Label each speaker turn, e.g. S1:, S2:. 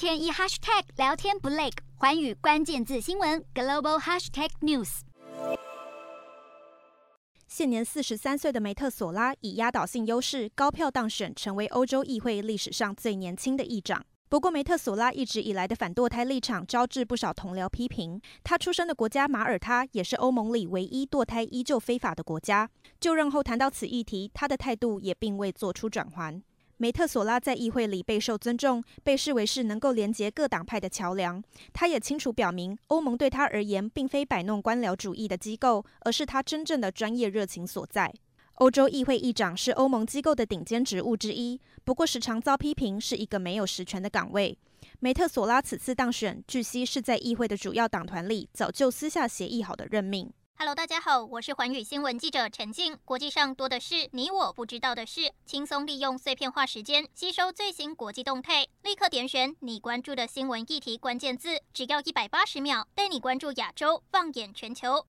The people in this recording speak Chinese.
S1: 天一 hashtag 聊天不累，寰宇关键字新闻 global hashtag news。
S2: 现年四十三岁的梅特索拉以压倒性优势高票当选，成为欧洲议会历史上最年轻的议长。不过，梅特索拉一直以来的反堕胎立场招致不少同僚批评。他出生的国家马耳他也是欧盟里唯一堕胎依旧非法的国家。就任后谈到此议题，他的态度也并未做出转圜。梅特索拉在议会里备受尊重，被视为是能够连接各党派的桥梁。他也清楚表明，欧盟对他而言并非摆弄官僚主义的机构，而是他真正的专业热情所在。欧洲议会议长是欧盟机构的顶尖职务之一，不过时常遭批评是一个没有实权的岗位。梅特索拉此次当选，据悉是在议会的主要党团里早就私下协议好的任命。
S3: Hello，大家好，我是环宇新闻记者陈静。国际上多的是你我不知道的事，轻松利用碎片化时间吸收最新国际动态，立刻点选你关注的新闻议题关键字，只要一百八十秒，带你关注亚洲，放眼全球。